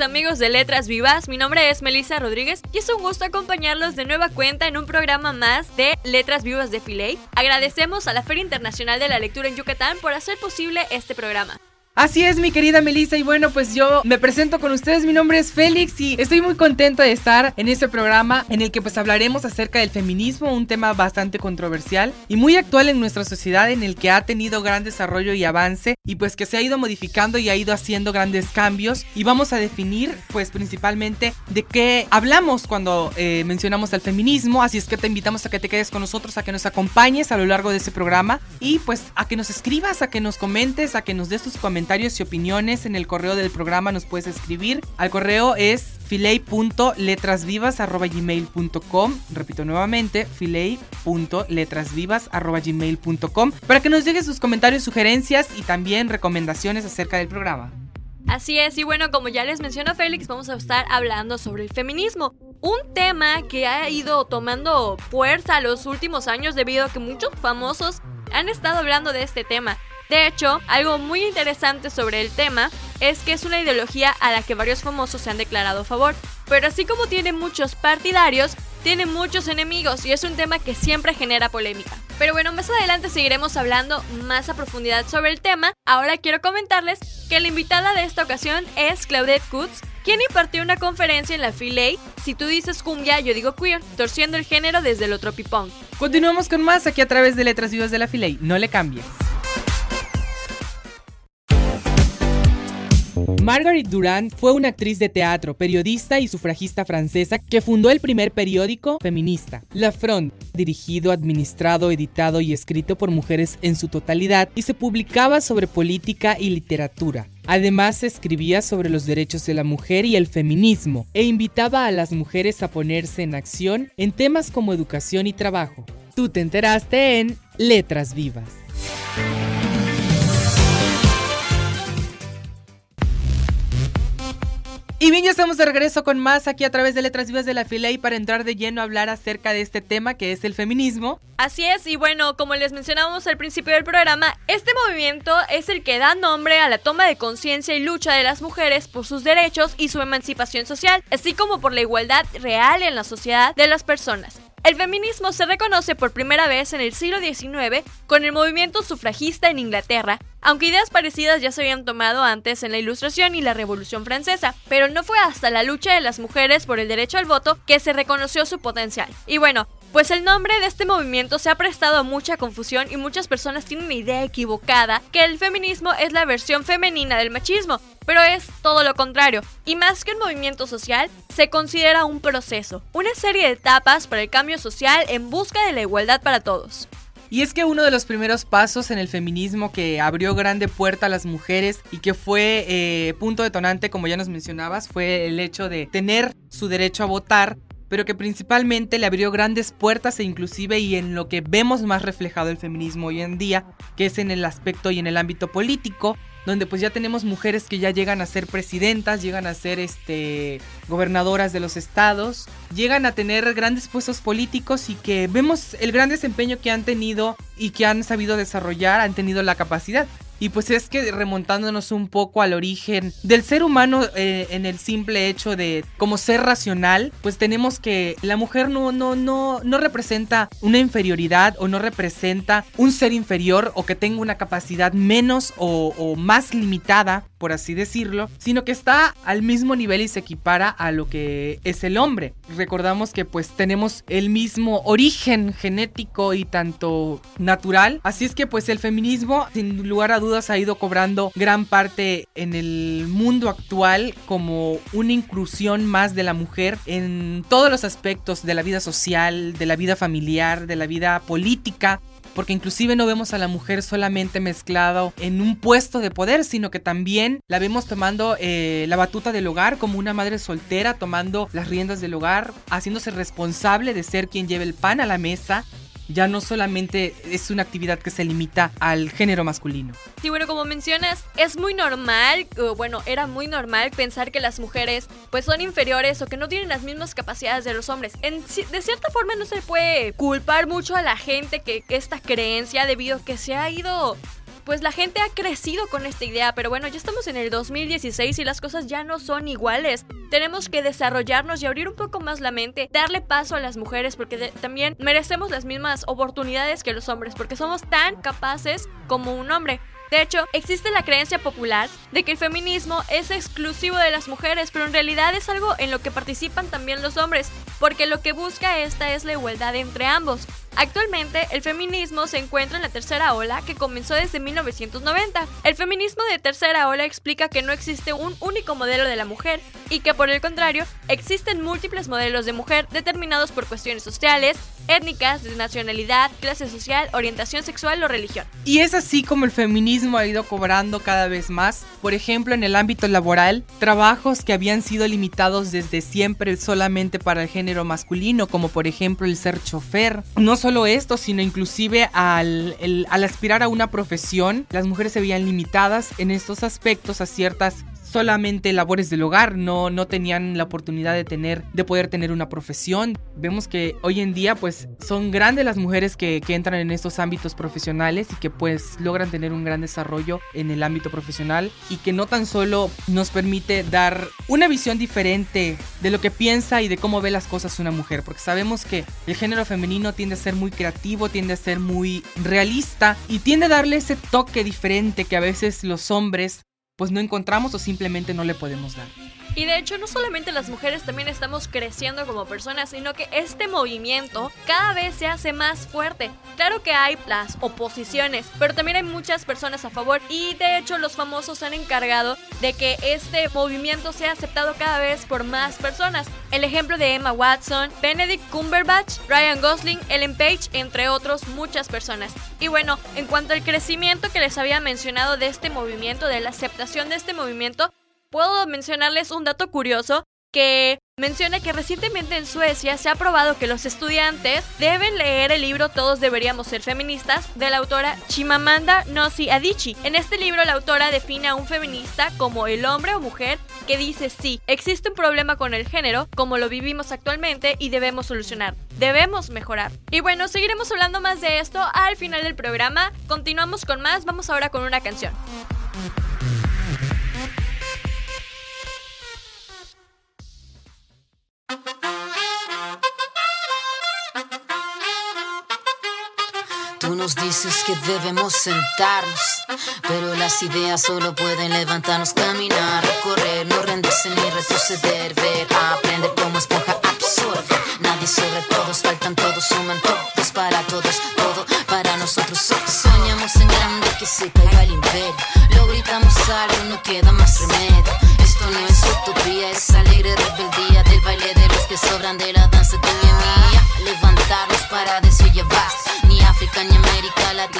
Amigos de Letras Vivas, mi nombre es Melissa Rodríguez y es un gusto acompañarlos de nueva cuenta en un programa más de Letras Vivas de Filey. Agradecemos a la Feria Internacional de la Lectura en Yucatán por hacer posible este programa. Así es, mi querida Melissa, y bueno, pues yo me presento con ustedes. Mi nombre es Félix y estoy muy contenta de estar en este programa en el que pues hablaremos acerca del feminismo, un tema bastante controversial y muy actual en nuestra sociedad, en el que ha tenido gran desarrollo y avance y pues que se ha ido modificando y ha ido haciendo grandes cambios. Y vamos a definir, pues principalmente, de qué hablamos cuando eh, mencionamos al feminismo. Así es que te invitamos a que te quedes con nosotros, a que nos acompañes a lo largo de ese programa y pues a que nos escribas, a que nos comentes, a que nos des tus comentarios comentarios y opiniones en el correo del programa nos puedes escribir. Al correo es filey.letrasvivas.gmail.com Repito nuevamente, filey.letrasvivas.gmail.com para que nos lleguen sus comentarios, sugerencias y también recomendaciones acerca del programa. Así es, y bueno, como ya les mencionó Félix, vamos a estar hablando sobre el feminismo. Un tema que ha ido tomando fuerza los últimos años debido a que muchos famosos han estado hablando de este tema. De hecho, algo muy interesante sobre el tema es que es una ideología a la que varios famosos se han declarado a favor, pero así como tiene muchos partidarios, tiene muchos enemigos y es un tema que siempre genera polémica. Pero bueno, más adelante seguiremos hablando más a profundidad sobre el tema. Ahora quiero comentarles que la invitada de esta ocasión es Claudette Kutz, quien impartió una conferencia en la Filey, Si tú dices cumbia, yo digo queer, torciendo el género desde el otro pipón. Continuamos con más aquí a través de Letras Vivas de la Filey. No le cambies. Marguerite Durand fue una actriz de teatro, periodista y sufragista francesa que fundó el primer periódico feminista, La Front, dirigido, administrado, editado y escrito por mujeres en su totalidad y se publicaba sobre política y literatura. Además escribía sobre los derechos de la mujer y el feminismo e invitaba a las mujeres a ponerse en acción en temas como educación y trabajo. Tú te enteraste en Letras Vivas. Y bien, ya estamos de regreso con más aquí a través de Letras Vivas de la Fila y para entrar de lleno a hablar acerca de este tema que es el feminismo. Así es, y bueno, como les mencionábamos al principio del programa, este movimiento es el que da nombre a la toma de conciencia y lucha de las mujeres por sus derechos y su emancipación social, así como por la igualdad real en la sociedad de las personas. El feminismo se reconoce por primera vez en el siglo XIX con el movimiento sufragista en Inglaterra, aunque ideas parecidas ya se habían tomado antes en la Ilustración y la Revolución Francesa, pero no fue hasta la lucha de las mujeres por el derecho al voto que se reconoció su potencial. Y bueno, pues el nombre de este movimiento se ha prestado a mucha confusión y muchas personas tienen una idea equivocada que el feminismo es la versión femenina del machismo, pero es todo lo contrario. Y más que un movimiento social, se considera un proceso, una serie de etapas para el cambio social en busca de la igualdad para todos. Y es que uno de los primeros pasos en el feminismo que abrió grande puerta a las mujeres y que fue eh, punto detonante, como ya nos mencionabas, fue el hecho de tener su derecho a votar pero que principalmente le abrió grandes puertas e inclusive y en lo que vemos más reflejado el feminismo hoy en día, que es en el aspecto y en el ámbito político, donde pues ya tenemos mujeres que ya llegan a ser presidentas, llegan a ser este gobernadoras de los estados, llegan a tener grandes puestos políticos y que vemos el gran desempeño que han tenido y que han sabido desarrollar, han tenido la capacidad. Y pues es que remontándonos un poco al origen del ser humano eh, en el simple hecho de como ser racional, pues tenemos que la mujer no, no, no, no representa una inferioridad o no representa un ser inferior o que tenga una capacidad menos o, o más limitada por así decirlo, sino que está al mismo nivel y se equipara a lo que es el hombre. Recordamos que pues tenemos el mismo origen genético y tanto natural, así es que pues el feminismo sin lugar a dudas ha ido cobrando gran parte en el mundo actual como una inclusión más de la mujer en todos los aspectos de la vida social, de la vida familiar, de la vida política porque inclusive no vemos a la mujer solamente mezclado en un puesto de poder, sino que también la vemos tomando eh, la batuta del hogar como una madre soltera, tomando las riendas del hogar, haciéndose responsable de ser quien lleve el pan a la mesa ya no solamente es una actividad que se limita al género masculino. Sí, bueno, como mencionas, es muy normal, bueno, era muy normal pensar que las mujeres pues son inferiores o que no tienen las mismas capacidades de los hombres. de cierta forma no se puede culpar mucho a la gente que esta creencia debido a que se ha ido pues la gente ha crecido con esta idea, pero bueno, ya estamos en el 2016 y las cosas ya no son iguales. Tenemos que desarrollarnos y abrir un poco más la mente, darle paso a las mujeres porque también merecemos las mismas oportunidades que los hombres, porque somos tan capaces como un hombre. De hecho, existe la creencia popular de que el feminismo es exclusivo de las mujeres, pero en realidad es algo en lo que participan también los hombres, porque lo que busca esta es la igualdad entre ambos. Actualmente, el feminismo se encuentra en la tercera ola que comenzó desde 1990. El feminismo de tercera ola explica que no existe un único modelo de la mujer y que por el contrario, existen múltiples modelos de mujer determinados por cuestiones sociales, étnicas, de nacionalidad, clase social, orientación sexual o religión. Y es así como el feminismo ha ido cobrando cada vez más. Por ejemplo, en el ámbito laboral, trabajos que habían sido limitados desde siempre solamente para el género masculino, como por ejemplo el ser chofer. No solo esto, sino inclusive al, al aspirar a una profesión, las mujeres se veían limitadas en estos aspectos a ciertas solamente labores del hogar, no, no tenían la oportunidad de tener, de poder tener una profesión. Vemos que hoy en día pues son grandes las mujeres que, que entran en estos ámbitos profesionales y que pues logran tener un gran desarrollo en el ámbito profesional y que no tan solo nos permite dar una visión diferente de lo que piensa y de cómo ve las cosas una mujer, porque sabemos que el género femenino tiende a ser muy creativo, tiende a ser muy realista y tiende a darle ese toque diferente que a veces los hombres pues no encontramos o simplemente no le podemos dar. Y de hecho, no solamente las mujeres también estamos creciendo como personas, sino que este movimiento cada vez se hace más fuerte. Claro que hay las oposiciones, pero también hay muchas personas a favor y de hecho los famosos han encargado de que este movimiento sea aceptado cada vez por más personas. El ejemplo de Emma Watson, Benedict Cumberbatch, Ryan Gosling, Ellen Page, entre otros muchas personas. Y bueno, en cuanto al crecimiento que les había mencionado de este movimiento, de la aceptación de este movimiento, puedo mencionarles un dato curioso que menciona que recientemente en Suecia se ha probado que los estudiantes deben leer el libro Todos deberíamos ser feministas de la autora Chimamanda Ngozi Adichie. En este libro la autora define a un feminista como el hombre o mujer que dice sí, existe un problema con el género como lo vivimos actualmente y debemos solucionar, debemos mejorar. Y bueno, seguiremos hablando más de esto al final del programa. Continuamos con más, vamos ahora con una canción. Nos dices que debemos sentarnos, pero las ideas solo pueden levantarnos, caminar, recorrer, no rendirse ni retroceder, ver, aprender como esponja absorbe. Nadie sobre todos, faltan todos, suman todos para todos, todo para nosotros. Soñamos en grande que se caiga el imperio, lo gritamos algo, no queda más remedio. Esto no es utopía, es alegre rebeldía del baile de los que sobran de la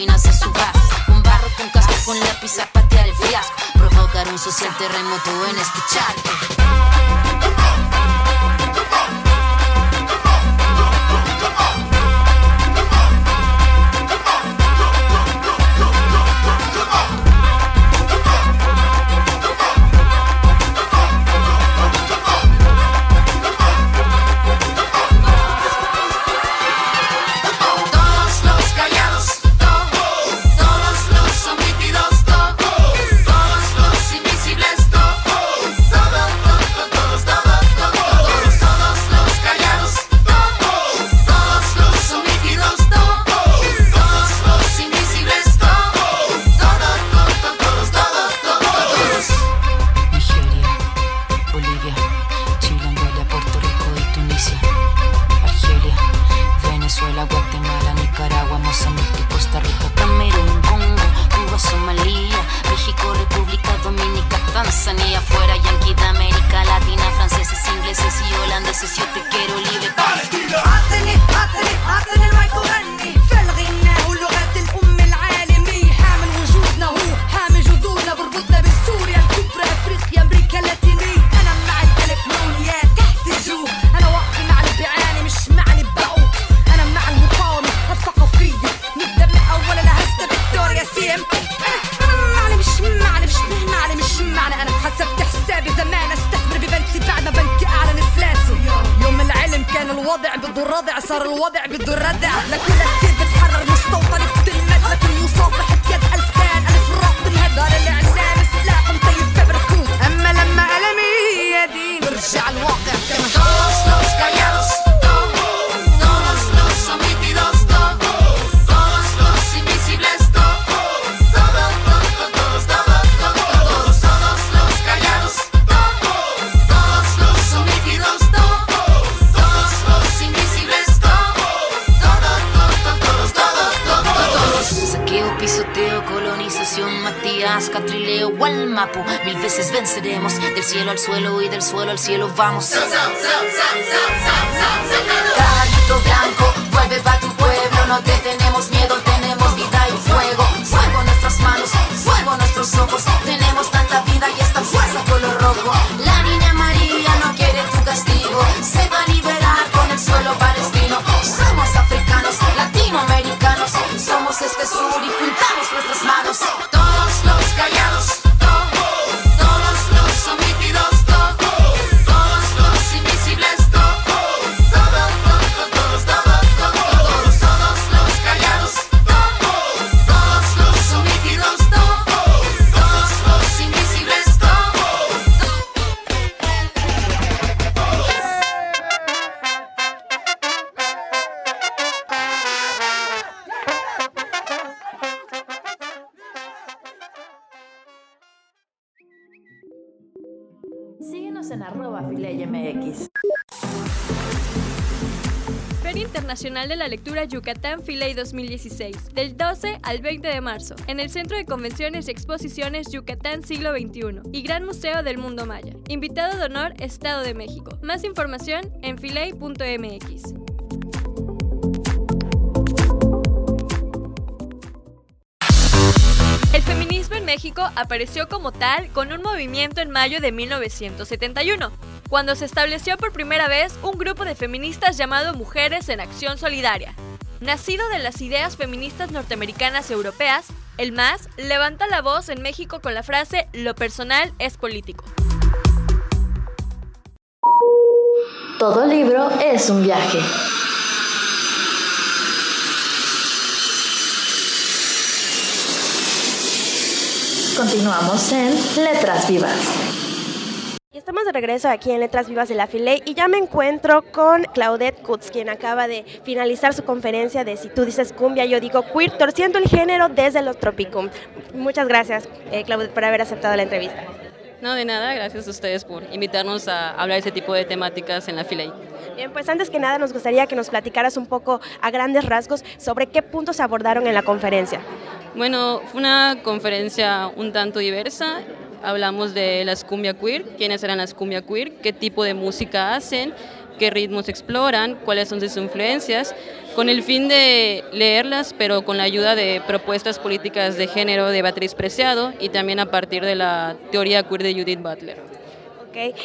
Un barro con casco con lápiz a patear el fiasco. Provocar un social terremoto en este charco. Vamos. Caballito Feria Internacional de la Lectura Yucatán Filey 2016, del 12 al 20 de marzo, en el Centro de Convenciones y Exposiciones Yucatán Siglo XXI y Gran Museo del Mundo Maya. Invitado de honor, Estado de México. Más información en filey.mx. México apareció como tal con un movimiento en mayo de 1971, cuando se estableció por primera vez un grupo de feministas llamado Mujeres en Acción Solidaria. Nacido de las ideas feministas norteamericanas y europeas, el MAS levanta la voz en México con la frase Lo personal es político. Todo libro es un viaje. Continuamos en Letras Vivas. Y estamos de regreso aquí en Letras Vivas de la Filey y ya me encuentro con Claudette Kutz, quien acaba de finalizar su conferencia de Si tú dices cumbia, yo digo queer, torciendo el género desde los tropicum. Muchas gracias, eh, Claudette, por haber aceptado la entrevista. No, de nada, gracias a ustedes por invitarnos a hablar de ese tipo de temáticas en la Filey. Bien, pues antes que nada nos gustaría que nos platicaras un poco a grandes rasgos sobre qué puntos se abordaron en la conferencia. Bueno, fue una conferencia un tanto diversa. Hablamos de las cumbia queer, quiénes eran las cumbia queer, qué tipo de música hacen, qué ritmos exploran, cuáles son sus influencias, con el fin de leerlas, pero con la ayuda de propuestas políticas de género de Beatriz Preciado y también a partir de la teoría queer de Judith Butler.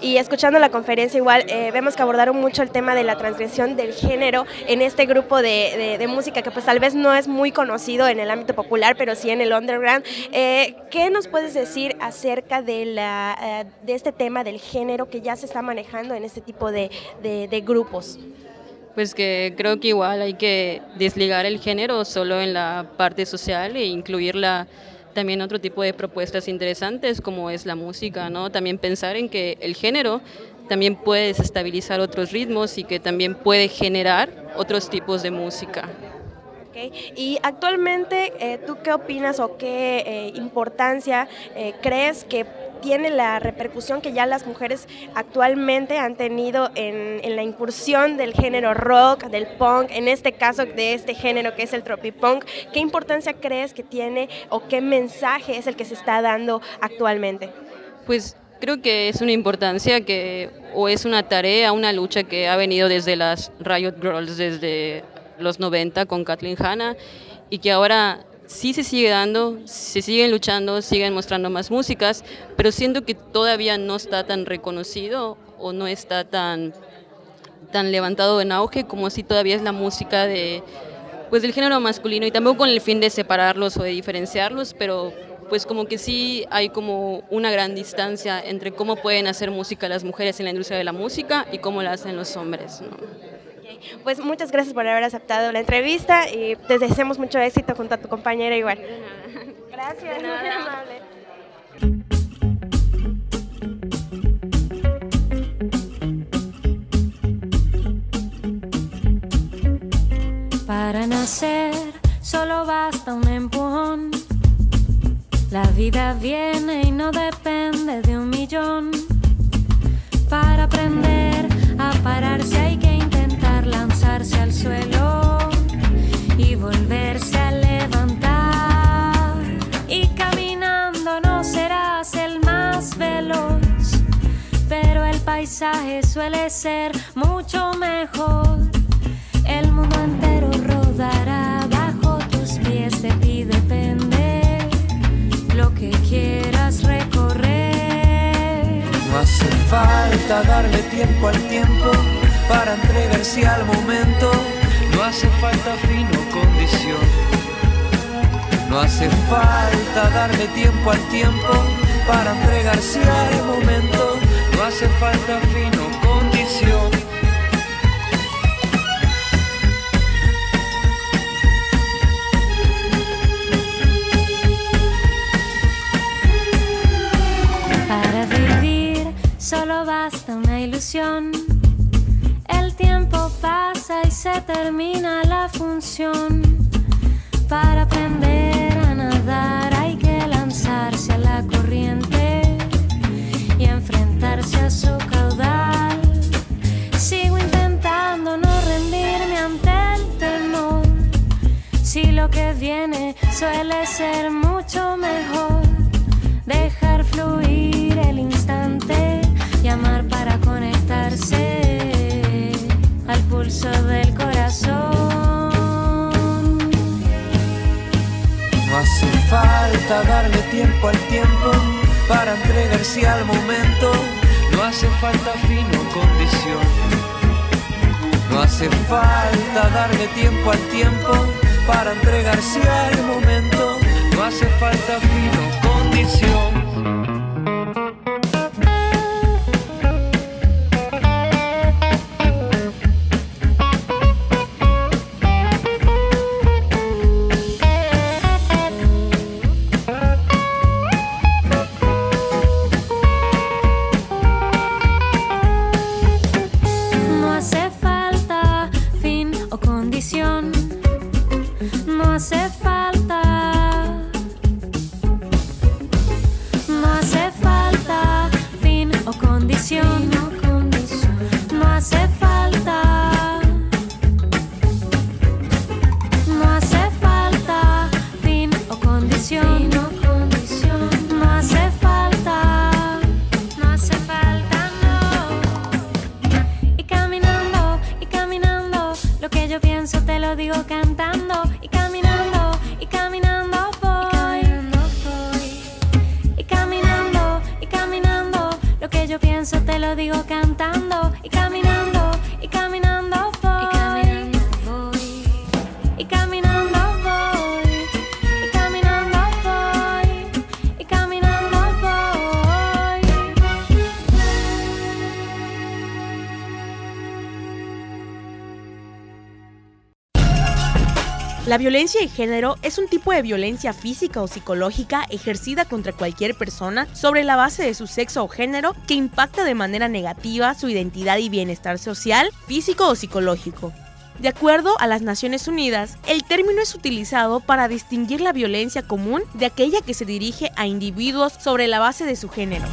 Y escuchando la conferencia igual eh, vemos que abordaron mucho el tema de la transgresión del género en este grupo de, música que pues tal vez no es muy conocido en el ámbito popular, pero sí en el underground. Eh, ¿Qué nos puedes decir acerca de, la, eh, de este tema del género que ya se está manejando en este tipo de- de grupos? Pues que creo que igual hay que desligar el género solo en la parte social e incluirla también otro tipo de propuestas interesantes como es la música, ¿no? También pensar en que el género también puede desestabilizar otros ritmos y que también puede generar otros tipos de música. Ok, Y actualmente, eh, ¿tú qué opinas o qué eh, importancia eh, crees que tiene la repercusión que ya las mujeres actualmente han tenido en, en la incursión del género rock, del punk, en este caso de este género que es el tropipunk? ¿Qué importancia crees que tiene o qué mensaje es el que se está dando actualmente? Pues creo que es una importancia que, o es una tarea, una lucha que ha venido desde las Riot Girls, desde los 90 con Kathleen Hanna, y que ahora sí se sigue dando, se siguen luchando, siguen mostrando más músicas, pero siento que todavía no está tan reconocido o no está tan, tan levantado en auge como si todavía es la música de pues del género masculino y tampoco con el fin de separarlos o de diferenciarlos, pero pues como que sí hay como una gran distancia entre cómo pueden hacer música las mujeres en la industria de la música y cómo la hacen los hombres. ¿no? Pues muchas gracias por haber aceptado la entrevista y te deseamos mucho éxito junto a tu compañera igual. Gracias, muy amable. Para nacer solo basta un empujón. La vida viene y no depende de un millón. Para aprender a pararse hay que al suelo y volverse a levantar. Y caminando no serás el más veloz, pero el paisaje suele ser mucho mejor. El mundo entero rodará bajo tus pies, de ti depende lo que quieras recorrer. No hace falta darle tiempo al tiempo para entregarse al momento. No hace falta fino condición. No hace falta darle tiempo al tiempo para entregarse al momento. No hace falta fino condición. Para vivir solo basta una ilusión. Tiempo pasa y se termina la función. Para aprender a nadar hay que lanzarse a la corriente y enfrentarse a su caudal. Sigo intentando no rendirme ante el temor. Si lo que viene suele ser mucho mejor. Hace falta darle tiempo al tiempo para entregarse al momento. No hace falta fino condición. No hace falta darle tiempo al tiempo para entregarse al momento. No hace falta fino condición. No hace falta. No hace falta fin o condición. La violencia de género es un tipo de violencia física o psicológica ejercida contra cualquier persona sobre la base de su sexo o género que impacta de manera negativa su identidad y bienestar social, físico o psicológico. De acuerdo a las Naciones Unidas, el término es utilizado para distinguir la violencia común de aquella que se dirige a individuos sobre la base de su género.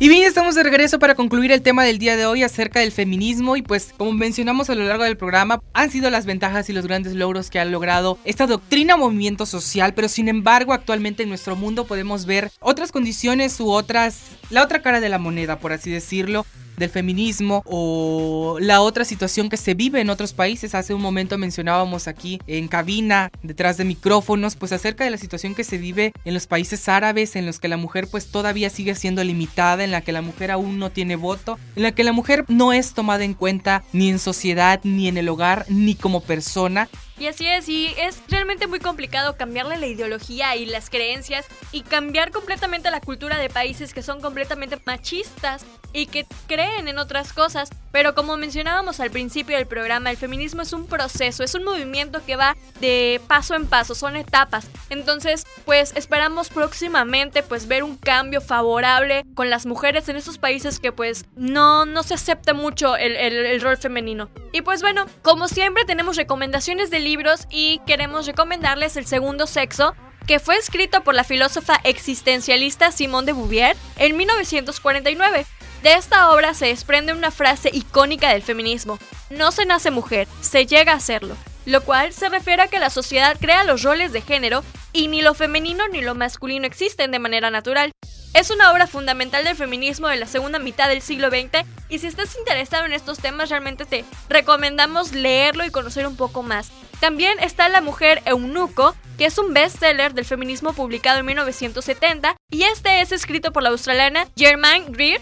Y bien, estamos de regreso para concluir el tema del día de hoy acerca del feminismo. Y pues como mencionamos a lo largo del programa, han sido las ventajas y los grandes logros que ha logrado esta doctrina o movimiento social, pero sin embargo actualmente en nuestro mundo podemos ver otras condiciones u otras, la otra cara de la moneda, por así decirlo, del feminismo o la otra situación que se vive en otros países. Hace un momento mencionábamos aquí en cabina, detrás de micrófonos, pues acerca de la situación que se vive en los países árabes, en los que la mujer pues todavía sigue siendo limitada, en la que la mujer aún no tiene voto, en la que la mujer no es tomada en cuenta ni en sociedad, ni en el hogar, ni como persona. Y así es, y es realmente muy complicado cambiarle la ideología y las creencias y cambiar completamente la cultura de países que son completamente machistas y que creen en otras cosas. Pero como mencionábamos al principio del programa, el feminismo es un proceso, es un movimiento que va de paso en paso, son etapas. Entonces, pues esperamos próximamente pues ver un cambio favorable con las mujeres en esos países que pues no, no se acepta mucho el, el rol femenino. Y pues bueno, como siempre tenemos recomendaciones de libros y queremos recomendarles El Segundo Sexo, que fue escrito por la filósofa existencialista Simone de Beauvoir en 1949. De esta obra se desprende una frase icónica del feminismo, no se nace mujer, se llega a serlo, lo cual se refiere a que la sociedad crea los roles de género y ni lo femenino ni lo masculino existen de manera natural. Es una obra fundamental del feminismo de la segunda mitad del siglo XX y si estás interesado en estos temas realmente te recomendamos leerlo y conocer un poco más. También está La mujer eunuco, que es un bestseller del feminismo publicado en 1970 y este es escrito por la australiana Germaine Greer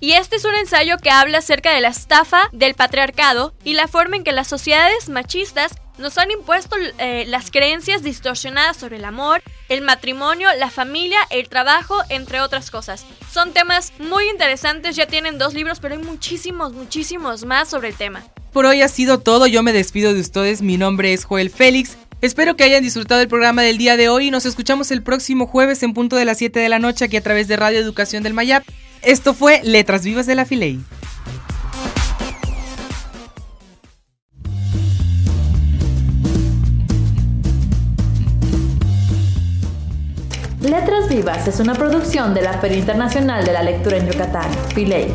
y este es un ensayo que habla acerca de la estafa del patriarcado y la forma en que las sociedades machistas nos han impuesto eh, las creencias distorsionadas sobre el amor, el matrimonio, la familia, el trabajo, entre otras cosas. Son temas muy interesantes, ya tienen dos libros, pero hay muchísimos, muchísimos más sobre el tema. Por hoy ha sido todo, yo me despido de ustedes, mi nombre es Joel Félix. Espero que hayan disfrutado el programa del día de hoy y nos escuchamos el próximo jueves en punto de las 7 de la noche aquí a través de Radio Educación del Mayap. Esto fue Letras Vivas de la Filey. Letras Vivas es una producción de la Feria Internacional de la Lectura en Yucatán, Filey.